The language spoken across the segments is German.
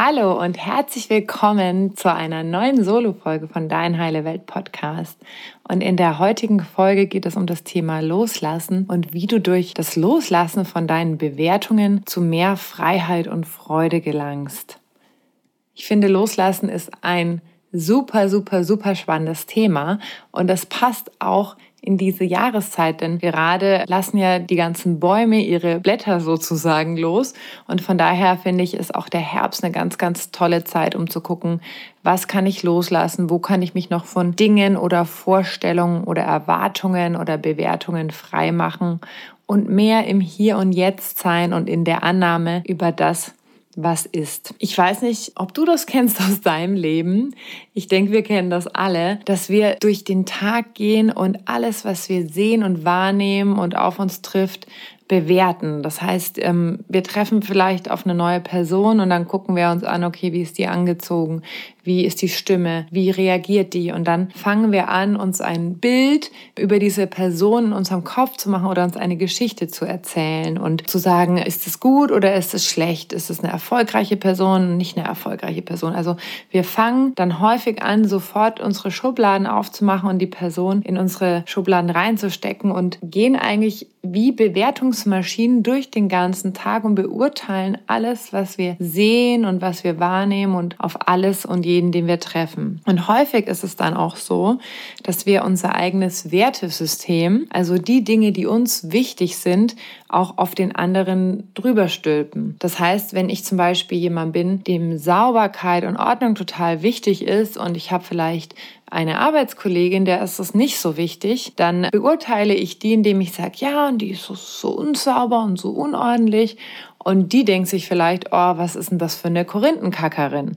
Hallo und herzlich willkommen zu einer neuen Solo-Folge von Dein Heile Welt Podcast. Und in der heutigen Folge geht es um das Thema Loslassen und wie du durch das Loslassen von deinen Bewertungen zu mehr Freiheit und Freude gelangst. Ich finde, Loslassen ist ein super, super, super spannendes Thema und das passt auch in diese Jahreszeit, denn gerade lassen ja die ganzen Bäume ihre Blätter sozusagen los. Und von daher finde ich, ist auch der Herbst eine ganz, ganz tolle Zeit, um zu gucken, was kann ich loslassen, wo kann ich mich noch von Dingen oder Vorstellungen oder Erwartungen oder Bewertungen frei machen und mehr im Hier und Jetzt sein und in der Annahme über das, was ist. Ich weiß nicht, ob du das kennst aus deinem Leben. Ich denke, wir kennen das alle, dass wir durch den Tag gehen und alles, was wir sehen und wahrnehmen und auf uns trifft, bewerten. Das heißt, ähm, wir treffen vielleicht auf eine neue Person und dann gucken wir uns an, okay, wie ist die angezogen? Wie ist die Stimme? Wie reagiert die? Und dann fangen wir an, uns ein Bild über diese Person in unserem Kopf zu machen oder uns eine Geschichte zu erzählen und zu sagen, ist es gut oder ist es schlecht? Ist es eine erfolgreiche Person, nicht eine erfolgreiche Person? Also wir fangen dann häufig an, sofort unsere Schubladen aufzumachen und die Person in unsere Schubladen reinzustecken und gehen eigentlich wie Bewertungsmaschinen durch den ganzen Tag und beurteilen alles, was wir sehen und was wir wahrnehmen und auf alles und jeden, den wir treffen. Und häufig ist es dann auch so, dass wir unser eigenes Wertesystem, also die Dinge, die uns wichtig sind, auch auf den anderen drüber stülpen. Das heißt, wenn ich zum Beispiel jemand bin, dem Sauberkeit und Ordnung total wichtig ist und ich habe vielleicht eine Arbeitskollegin, der ist es nicht so wichtig, dann beurteile ich die, indem ich sage, ja, und die ist so, so unsauber und so unordentlich. Und die denkt sich vielleicht, oh, was ist denn das für eine Korinthenkackerin?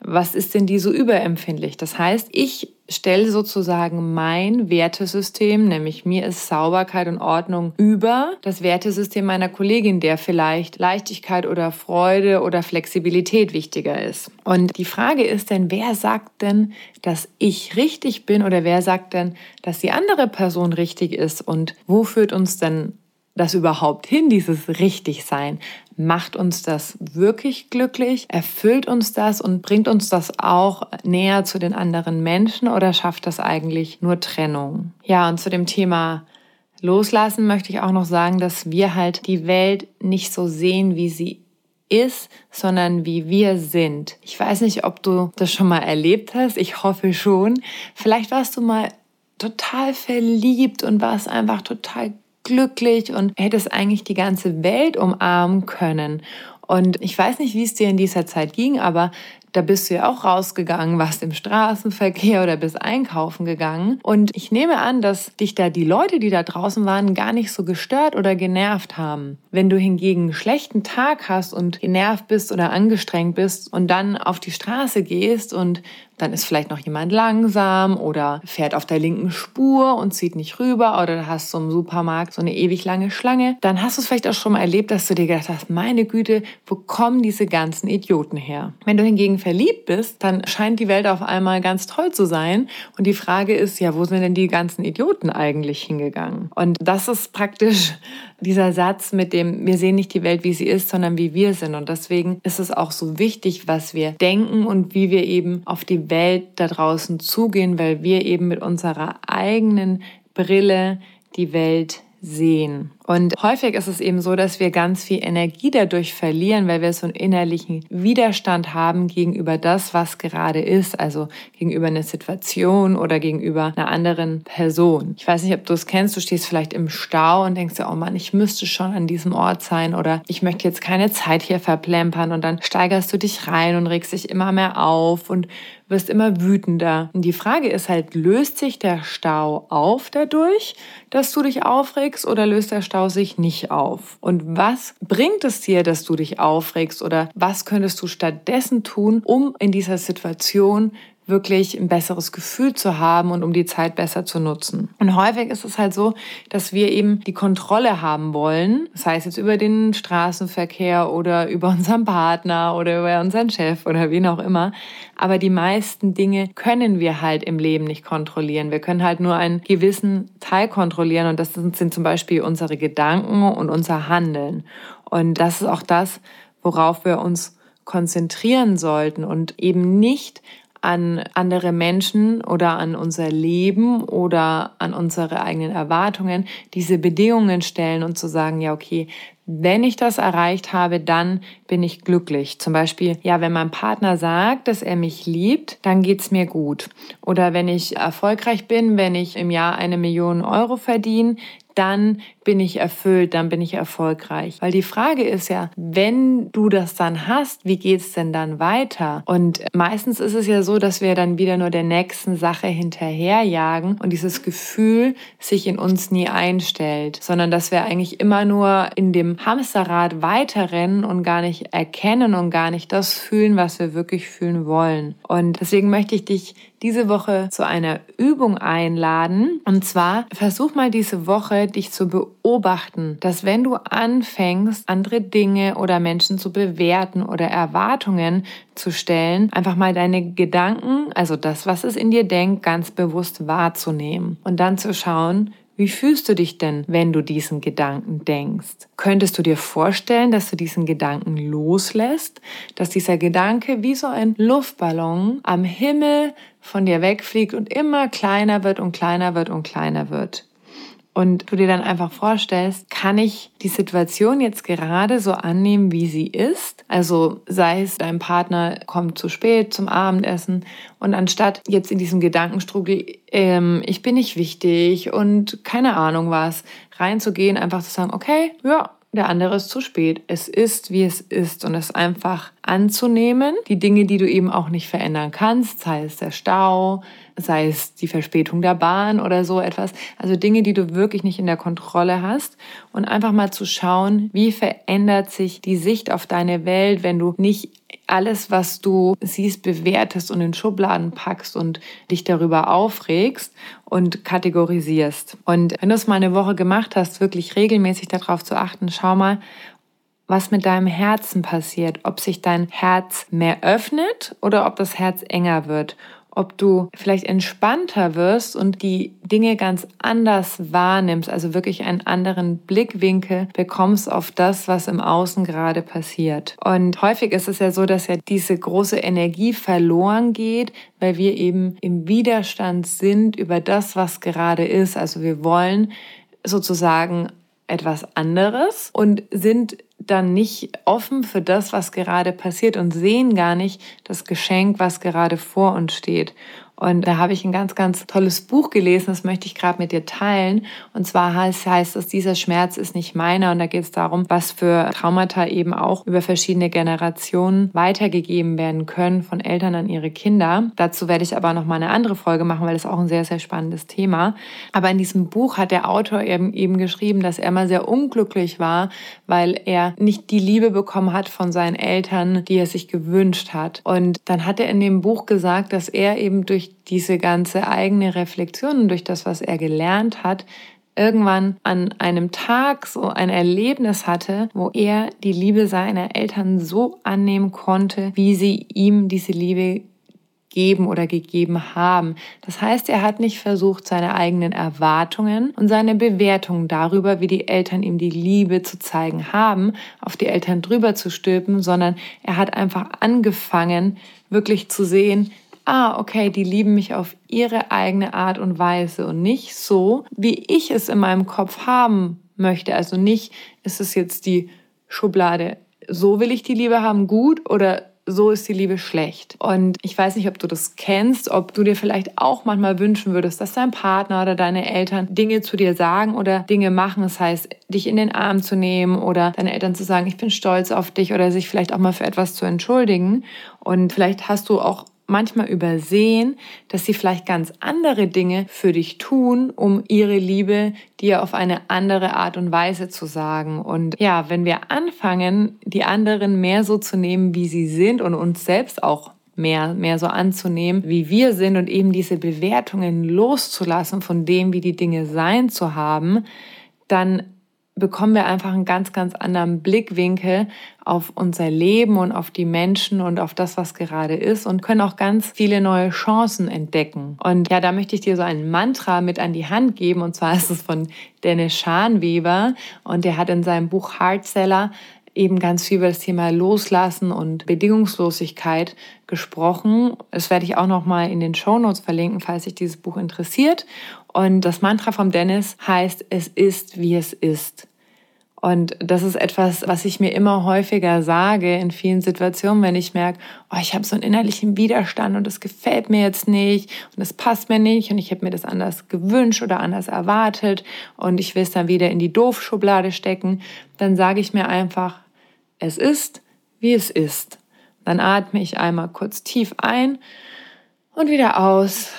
Was ist denn die so überempfindlich? Das heißt, ich stelle sozusagen mein Wertesystem, nämlich mir ist Sauberkeit und Ordnung über das Wertesystem meiner Kollegin, der vielleicht Leichtigkeit oder Freude oder Flexibilität wichtiger ist. Und die Frage ist denn, wer sagt denn, dass ich richtig bin oder wer sagt denn, dass die andere Person richtig ist und wo führt uns denn das überhaupt hin, dieses Richtigsein? Macht uns das wirklich glücklich? Erfüllt uns das und bringt uns das auch näher zu den anderen Menschen oder schafft das eigentlich nur Trennung? Ja, und zu dem Thema Loslassen möchte ich auch noch sagen, dass wir halt die Welt nicht so sehen, wie sie ist, sondern wie wir sind. Ich weiß nicht, ob du das schon mal erlebt hast. Ich hoffe schon. Vielleicht warst du mal total verliebt und warst einfach total glücklich und hättest eigentlich die ganze Welt umarmen können. Und ich weiß nicht, wie es dir in dieser Zeit ging, aber da bist du ja auch rausgegangen, warst im Straßenverkehr oder bist einkaufen gegangen. Und ich nehme an, dass dich da die Leute, die da draußen waren, gar nicht so gestört oder genervt haben. Wenn du hingegen einen schlechten Tag hast und genervt bist oder angestrengt bist und dann auf die Straße gehst und dann ist vielleicht noch jemand langsam oder fährt auf der linken Spur und zieht nicht rüber oder hast so im Supermarkt so eine ewig lange Schlange, dann hast du es vielleicht auch schon mal erlebt, dass du dir gedacht hast, meine Güte, wo kommen diese ganzen Idioten her? Wenn du hingegen verliebt bist, dann scheint die Welt auf einmal ganz toll zu sein und die Frage ist, ja, wo sind denn die ganzen Idioten eigentlich hingegangen? Und das ist praktisch dieser Satz mit dem, wir sehen nicht die Welt, wie sie ist, sondern wie wir sind. Und deswegen ist es auch so wichtig, was wir denken und wie wir eben auf die Welt da draußen zugehen, weil wir eben mit unserer eigenen Brille die Welt sehen. Und häufig ist es eben so, dass wir ganz viel Energie dadurch verlieren, weil wir so einen innerlichen Widerstand haben gegenüber das, was gerade ist, also gegenüber einer Situation oder gegenüber einer anderen Person. Ich weiß nicht, ob du es kennst, du stehst vielleicht im Stau und denkst dir, oh Mann, ich müsste schon an diesem Ort sein oder ich möchte jetzt keine Zeit hier verplempern und dann steigerst du dich rein und regst dich immer mehr auf und wirst immer wütender. Und die Frage ist halt, löst sich der Stau auf dadurch, dass du dich aufregst oder löst der Stau sich nicht auf? Und was bringt es dir, dass du dich aufregst oder was könntest du stattdessen tun, um in dieser Situation wirklich ein besseres Gefühl zu haben und um die Zeit besser zu nutzen. Und häufig ist es halt so, dass wir eben die Kontrolle haben wollen, das heißt jetzt über den Straßenverkehr oder über unseren Partner oder über unseren Chef oder wen auch immer. Aber die meisten Dinge können wir halt im Leben nicht kontrollieren. Wir können halt nur einen gewissen Teil kontrollieren und das sind, sind zum Beispiel unsere Gedanken und unser Handeln. Und das ist auch das, worauf wir uns konzentrieren sollten und eben nicht an andere Menschen oder an unser Leben oder an unsere eigenen Erwartungen diese Bedingungen stellen und zu sagen, ja, okay, wenn ich das erreicht habe, dann bin ich glücklich. Zum Beispiel, ja, wenn mein Partner sagt, dass er mich liebt, dann geht's mir gut. Oder wenn ich erfolgreich bin, wenn ich im Jahr eine Million Euro verdiene, dann bin ich erfüllt, dann bin ich erfolgreich. Weil die Frage ist ja, wenn du das dann hast, wie geht's denn dann weiter? Und meistens ist es ja so, dass wir dann wieder nur der nächsten Sache hinterherjagen und dieses Gefühl sich in uns nie einstellt, sondern dass wir eigentlich immer nur in dem Hamsterrad weiterrennen und gar erkennen und gar nicht das fühlen, was wir wirklich fühlen wollen. Und deswegen möchte ich dich diese Woche zu einer Übung einladen. Und zwar versuch mal diese Woche dich zu beobachten, dass wenn du anfängst, andere Dinge oder Menschen zu bewerten oder Erwartungen zu stellen, einfach mal deine Gedanken, also das, was es in dir denkt, ganz bewusst wahrzunehmen und dann zu schauen, wie fühlst du dich denn, wenn du diesen Gedanken denkst? Könntest du dir vorstellen, dass du diesen Gedanken loslässt, dass dieser Gedanke wie so ein Luftballon am Himmel von dir wegfliegt und immer kleiner wird und kleiner wird und kleiner wird? Und du dir dann einfach vorstellst, kann ich die Situation jetzt gerade so annehmen, wie sie ist? Also sei es, dein Partner kommt zu spät zum Abendessen und anstatt jetzt in diesem Gedankenstrugel, ähm, ich bin nicht wichtig und keine Ahnung was, reinzugehen, einfach zu sagen, okay, ja, der andere ist zu spät. Es ist, wie es ist und es einfach anzunehmen. Die Dinge, die du eben auch nicht verändern kannst, sei es der Stau, sei es die Verspätung der Bahn oder so etwas. Also Dinge, die du wirklich nicht in der Kontrolle hast und einfach mal zu schauen, wie verändert sich die Sicht auf deine Welt, wenn du nicht alles, was du siehst, bewertest und in Schubladen packst und dich darüber aufregst und kategorisierst. Und wenn du es mal eine Woche gemacht hast, wirklich regelmäßig darauf zu achten, schau mal, was mit deinem Herzen passiert, ob sich dein Herz mehr öffnet oder ob das Herz enger wird ob du vielleicht entspannter wirst und die Dinge ganz anders wahrnimmst, also wirklich einen anderen Blickwinkel bekommst auf das, was im Außen gerade passiert. Und häufig ist es ja so, dass ja diese große Energie verloren geht, weil wir eben im Widerstand sind über das, was gerade ist. Also wir wollen sozusagen etwas anderes und sind dann nicht offen für das, was gerade passiert und sehen gar nicht das Geschenk, was gerade vor uns steht. Und da habe ich ein ganz, ganz tolles Buch gelesen, das möchte ich gerade mit dir teilen. Und zwar heißt, heißt es, dieser Schmerz ist nicht meiner. Und da geht es darum, was für Traumata eben auch über verschiedene Generationen weitergegeben werden können von Eltern an ihre Kinder. Dazu werde ich aber noch mal eine andere Folge machen, weil das auch ein sehr, sehr spannendes Thema. Aber in diesem Buch hat der Autor eben, eben geschrieben, dass er mal sehr unglücklich war, weil er nicht die Liebe bekommen hat von seinen Eltern, die er sich gewünscht hat. Und dann hat er in dem Buch gesagt, dass er eben durch diese ganze eigene Reflexion und durch das, was er gelernt hat, irgendwann an einem Tag so ein Erlebnis hatte, wo er die Liebe seiner Eltern so annehmen konnte, wie sie ihm diese Liebe geben oder gegeben haben. Das heißt, er hat nicht versucht, seine eigenen Erwartungen und seine Bewertungen darüber, wie die Eltern ihm die Liebe zu zeigen haben, auf die Eltern drüber zu stülpen, sondern er hat einfach angefangen, wirklich zu sehen, ah, okay, die lieben mich auf ihre eigene Art und Weise und nicht so, wie ich es in meinem Kopf haben möchte. Also nicht, ist es jetzt die Schublade, so will ich die Liebe haben, gut oder so ist die Liebe schlecht. Und ich weiß nicht, ob du das kennst, ob du dir vielleicht auch manchmal wünschen würdest, dass dein Partner oder deine Eltern Dinge zu dir sagen oder Dinge machen. Das heißt, dich in den Arm zu nehmen oder deine Eltern zu sagen, ich bin stolz auf dich oder sich vielleicht auch mal für etwas zu entschuldigen. Und vielleicht hast du auch manchmal übersehen, dass sie vielleicht ganz andere Dinge für dich tun, um ihre Liebe dir auf eine andere Art und Weise zu sagen. Und ja, wenn wir anfangen, die anderen mehr so zu nehmen, wie sie sind und uns selbst auch mehr, mehr so anzunehmen, wie wir sind und eben diese Bewertungen loszulassen von dem, wie die Dinge sein zu haben, dann bekommen wir einfach einen ganz, ganz anderen Blickwinkel auf unser Leben und auf die Menschen und auf das, was gerade ist und können auch ganz viele neue Chancen entdecken. Und ja, da möchte ich dir so ein Mantra mit an die Hand geben und zwar ist es von Dennis Scharnweber und der hat in seinem Buch Hardseller eben ganz viel über das Thema Loslassen und Bedingungslosigkeit gesprochen. Das werde ich auch noch mal in den Show Notes verlinken, falls sich dieses Buch interessiert. Und das Mantra vom Dennis heißt: Es ist, wie es ist. Und das ist etwas, was ich mir immer häufiger sage in vielen Situationen, wenn ich merke, oh, ich habe so einen innerlichen Widerstand und das gefällt mir jetzt nicht und das passt mir nicht und ich habe mir das anders gewünscht oder anders erwartet und ich will es dann wieder in die Doofschublade stecken, dann sage ich mir einfach, es ist, wie es ist. Dann atme ich einmal kurz tief ein und wieder aus.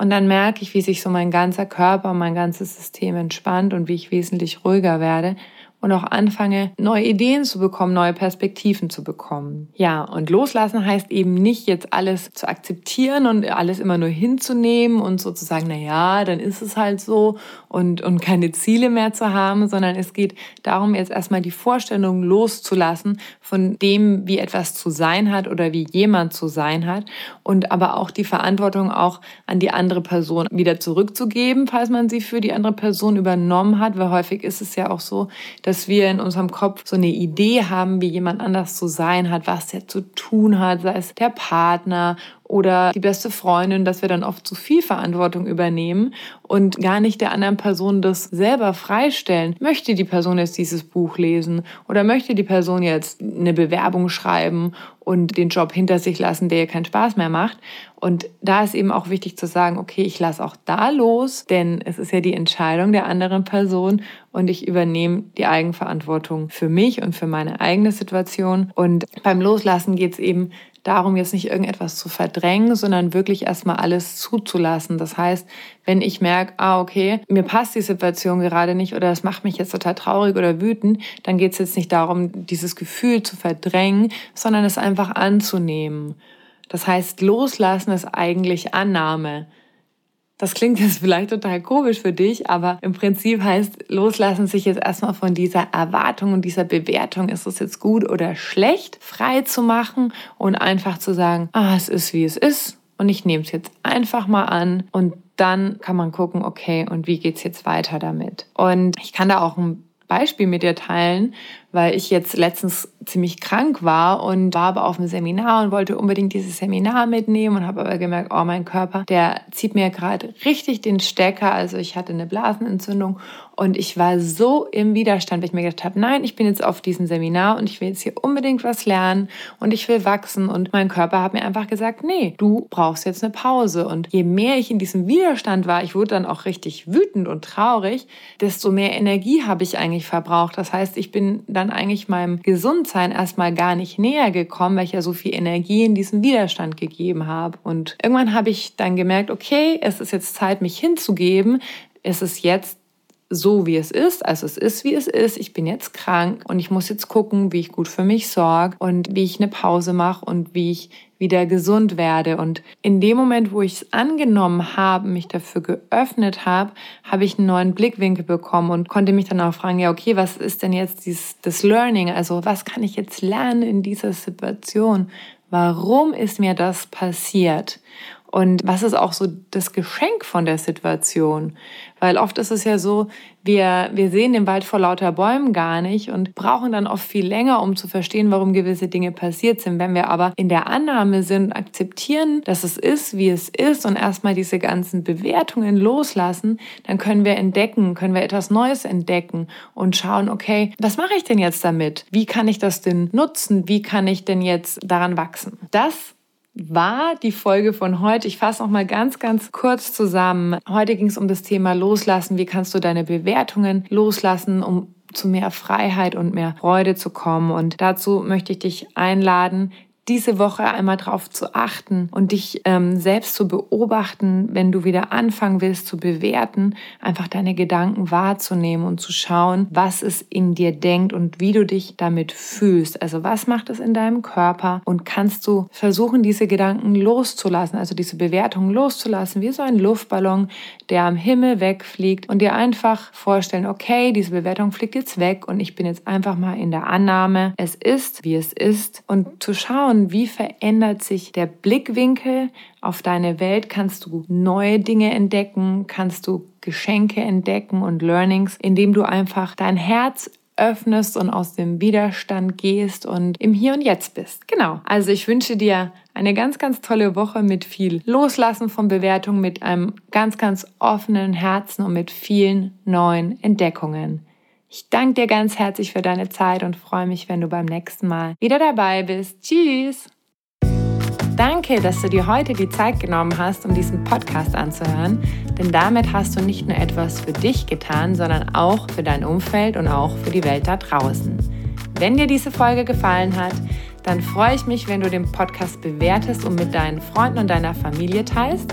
Und dann merke ich, wie sich so mein ganzer Körper und mein ganzes System entspannt und wie ich wesentlich ruhiger werde und auch anfange, neue Ideen zu bekommen, neue Perspektiven zu bekommen. Ja, und loslassen heißt eben nicht jetzt alles zu akzeptieren und alles immer nur hinzunehmen und sozusagen, na ja, dann ist es halt so und, und keine Ziele mehr zu haben, sondern es geht darum, jetzt erstmal die Vorstellung loszulassen von dem, wie etwas zu sein hat oder wie jemand zu sein hat und aber auch die Verantwortung auch an die andere Person wieder zurückzugeben, falls man sie für die andere Person übernommen hat, weil häufig ist es ja auch so, dass dass wir in unserem Kopf so eine Idee haben, wie jemand anders zu sein hat, was der zu tun hat, sei es der Partner oder die beste Freundin, dass wir dann oft zu viel Verantwortung übernehmen und gar nicht der anderen Person das selber freistellen. Möchte die Person jetzt dieses Buch lesen oder möchte die Person jetzt eine Bewerbung schreiben und den Job hinter sich lassen, der ihr keinen Spaß mehr macht? Und da ist eben auch wichtig zu sagen, okay, ich lasse auch da los, denn es ist ja die Entscheidung der anderen Person und ich übernehme die Eigenverantwortung für mich und für meine eigene Situation. Und beim Loslassen geht es eben darum, jetzt nicht irgendetwas zu verdrängen, sondern wirklich erstmal alles zuzulassen. Das heißt, wenn ich merke, ah, okay, mir passt die Situation gerade nicht oder es macht mich jetzt total traurig oder wütend, dann geht es jetzt nicht darum, dieses Gefühl zu verdrängen, sondern es einfach anzunehmen. Das heißt, loslassen ist eigentlich Annahme. Das klingt jetzt vielleicht total komisch für dich, aber im Prinzip heißt loslassen sich jetzt erstmal von dieser Erwartung und dieser Bewertung, ist es jetzt gut oder schlecht, frei zu machen und einfach zu sagen, ah, es ist wie es ist und ich nehme es jetzt einfach mal an und dann kann man gucken, okay, und wie geht's jetzt weiter damit? Und ich kann da auch ein Beispiel mit dir teilen, weil ich jetzt letztens ziemlich krank war und war aber auf einem Seminar und wollte unbedingt dieses Seminar mitnehmen und habe aber gemerkt, oh, mein Körper, der zieht mir gerade richtig den Stecker. Also ich hatte eine Blasenentzündung und ich war so im Widerstand, weil ich mir gedacht habe, nein, ich bin jetzt auf diesem Seminar und ich will jetzt hier unbedingt was lernen und ich will wachsen und mein Körper hat mir einfach gesagt, nee, du brauchst jetzt eine Pause. Und je mehr ich in diesem Widerstand war, ich wurde dann auch richtig wütend und traurig, desto mehr Energie habe ich eigentlich verbraucht. Das heißt, ich bin dann dann eigentlich meinem Gesundsein erstmal gar nicht näher gekommen, weil ich ja so viel Energie in diesen Widerstand gegeben habe. Und irgendwann habe ich dann gemerkt, okay, es ist jetzt Zeit, mich hinzugeben. Es ist jetzt so, wie es ist. Also es ist, wie es ist. Ich bin jetzt krank und ich muss jetzt gucken, wie ich gut für mich sorge und wie ich eine Pause mache und wie ich wieder gesund werde. Und in dem Moment, wo ich es angenommen habe, mich dafür geöffnet habe, habe ich einen neuen Blickwinkel bekommen und konnte mich dann auch fragen, ja, okay, was ist denn jetzt dieses, das Learning? Also was kann ich jetzt lernen in dieser Situation? Warum ist mir das passiert? Und was ist auch so das Geschenk von der Situation? Weil oft ist es ja so, wir, wir sehen den Wald vor lauter Bäumen gar nicht und brauchen dann oft viel länger, um zu verstehen, warum gewisse Dinge passiert sind. Wenn wir aber in der Annahme sind, akzeptieren, dass es ist, wie es ist und erstmal diese ganzen Bewertungen loslassen, dann können wir entdecken, können wir etwas Neues entdecken und schauen, okay, was mache ich denn jetzt damit? Wie kann ich das denn nutzen? Wie kann ich denn jetzt daran wachsen? Das war die Folge von heute. Ich fasse noch mal ganz, ganz kurz zusammen. Heute ging es um das Thema Loslassen. Wie kannst du deine Bewertungen loslassen, um zu mehr Freiheit und mehr Freude zu kommen? Und dazu möchte ich dich einladen, diese Woche einmal darauf zu achten und dich ähm, selbst zu beobachten, wenn du wieder anfangen willst zu bewerten, einfach deine Gedanken wahrzunehmen und zu schauen, was es in dir denkt und wie du dich damit fühlst. Also was macht es in deinem Körper und kannst du versuchen, diese Gedanken loszulassen, also diese Bewertung loszulassen, wie so ein Luftballon, der am Himmel wegfliegt und dir einfach vorstellen, okay, diese Bewertung fliegt jetzt weg und ich bin jetzt einfach mal in der Annahme, es ist, wie es ist und zu schauen, schauen, wie verändert sich der Blickwinkel auf deine Welt, kannst du neue Dinge entdecken, kannst du Geschenke entdecken und Learnings, indem du einfach dein Herz öffnest und aus dem Widerstand gehst und im Hier und Jetzt bist. Genau. Also ich wünsche dir eine ganz, ganz tolle Woche mit viel Loslassen von Bewertungen, mit einem ganz, ganz offenen Herzen und mit vielen neuen Entdeckungen. Ich danke dir ganz herzlich für deine Zeit und freue mich, wenn du beim nächsten Mal wieder dabei bist. Tschüss! Danke, dass du dir heute die Zeit genommen hast, um diesen Podcast anzuhören, denn damit hast du nicht nur etwas für dich getan, sondern auch für dein Umfeld und auch für die Welt da draußen. Wenn dir diese Folge gefallen hat, dann freue ich mich, wenn du den Podcast bewertest und mit deinen Freunden und deiner Familie teilst